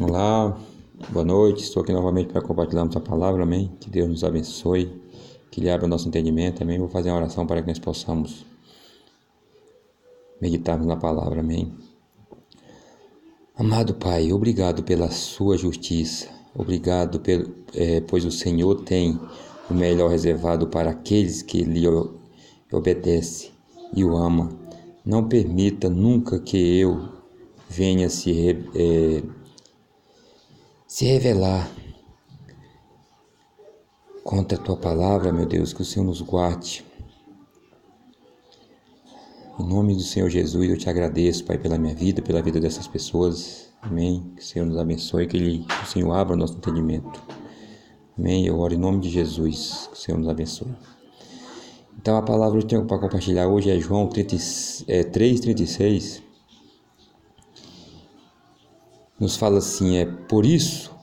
Olá, boa noite. Estou aqui novamente para compartilhar a palavra, amém. Que Deus nos abençoe, que Ele abra o nosso entendimento, amém. Vou fazer uma oração para que nós possamos meditarmos na palavra, amém. Amado Pai, obrigado pela Sua justiça, obrigado pelo, é, pois o Senhor tem o melhor reservado para aqueles que lhe obedecem e o ama. Não permita nunca que eu venha se é, se revelar contra a tua palavra, meu Deus, que o Senhor nos guarde. Em nome do Senhor Jesus, eu te agradeço, Pai, pela minha vida, pela vida dessas pessoas. Amém. Que o Senhor nos abençoe, que, Ele, que o Senhor abra o nosso entendimento. Amém. Eu oro em nome de Jesus, que o Senhor nos abençoe. Então, a palavra que eu tenho para compartilhar hoje é João 30, é, 3,36 nos fala assim: é por isso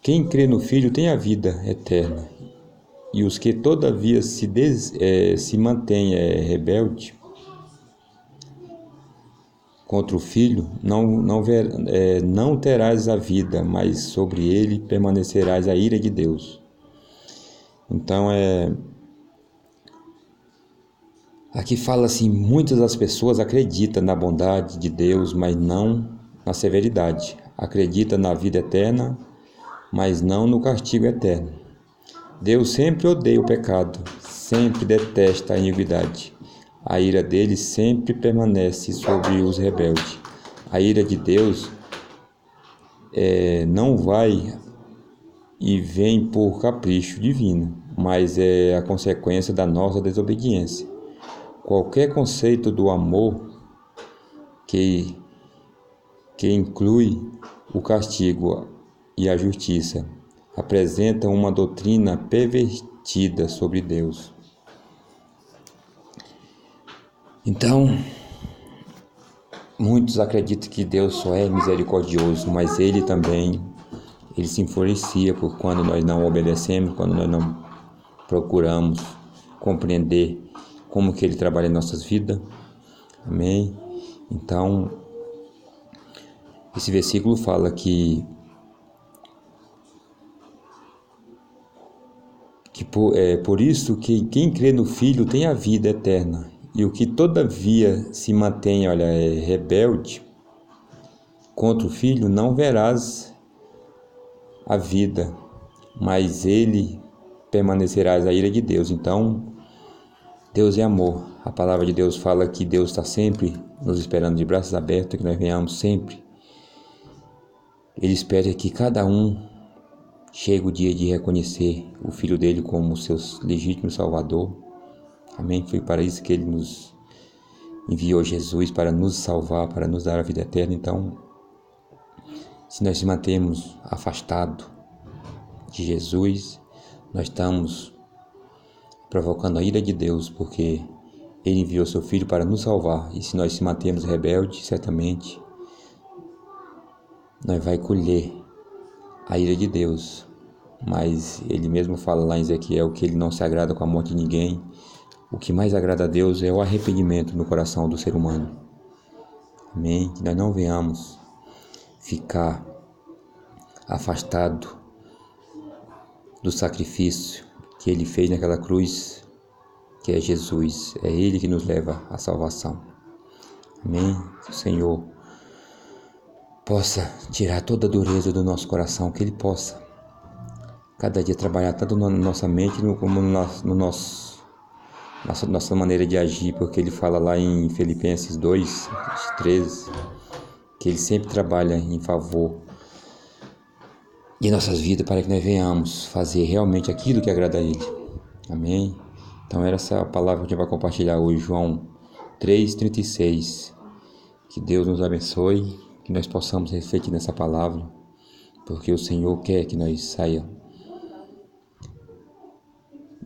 quem crê no Filho tem a vida eterna, e os que todavia se, des, é, se mantêm é, rebelde contra o Filho, não, não, ver, é, não terás a vida, mas sobre ele permanecerás a ira de Deus. Então é. Aqui fala assim: muitas das pessoas acreditam na bondade de Deus, mas não na severidade. Acredita na vida eterna, mas não no castigo eterno. Deus sempre odeia o pecado, sempre detesta a iniquidade. A ira dele sempre permanece sobre os rebeldes. A ira de Deus é, não vai e vem por capricho divino, mas é a consequência da nossa desobediência. Qualquer conceito do amor que que inclui o castigo e a justiça, apresenta uma doutrina pervertida sobre Deus. Então, muitos acreditam que Deus só é misericordioso, mas ele também ele se influencia por quando nós não obedecemos, quando nós não procuramos compreender como que ele trabalha em nossas vidas. Amém? Então, esse versículo fala que que por, é, por isso que quem crê no Filho tem a vida eterna, e o que todavia se mantém, olha, é rebelde contra o Filho, não verás a vida, mas ele permanecerás a ira de Deus. Então, Deus é amor. A palavra de Deus fala que Deus está sempre nos esperando de braços abertos, que nós venhamos sempre ele espera que cada um chegue o dia de reconhecer o Filho dele como seu legítimo Salvador. Amém? Foi para isso que ele nos enviou Jesus para nos salvar, para nos dar a vida eterna. Então, se nós se mantemos afastados de Jesus, nós estamos provocando a ira de Deus, porque Ele enviou seu Filho para nos salvar. E se nós se mantemos rebeldes, certamente nós vai colher a ira de Deus. Mas ele mesmo fala lá em Ezequiel que ele não se agrada com a morte de ninguém. O que mais agrada a Deus é o arrependimento no coração do ser humano. Amém? Que nós não venhamos ficar afastado do sacrifício que ele fez naquela cruz, que é Jesus. É ele que nos leva à salvação. Amém? Senhor possa tirar toda a dureza do nosso coração, que Ele possa cada dia trabalhar tanto na nossa mente como no nosso, no nosso nossa, nossa maneira de agir, porque Ele fala lá em Filipenses 2, 13, que Ele sempre trabalha em favor de nossas vidas para que nós venhamos fazer realmente aquilo que agrada a Ele. Amém? Então, era essa a palavra que a gente vai compartilhar hoje, João 3,36. Que Deus nos abençoe que nós possamos refletir nessa palavra, porque o Senhor quer que nós saia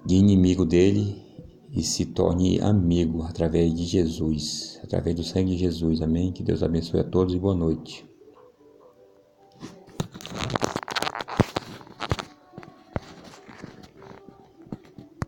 de inimigo dele e se torne amigo através de Jesus, através do sangue de Jesus. Amém. Que Deus abençoe a todos e boa noite.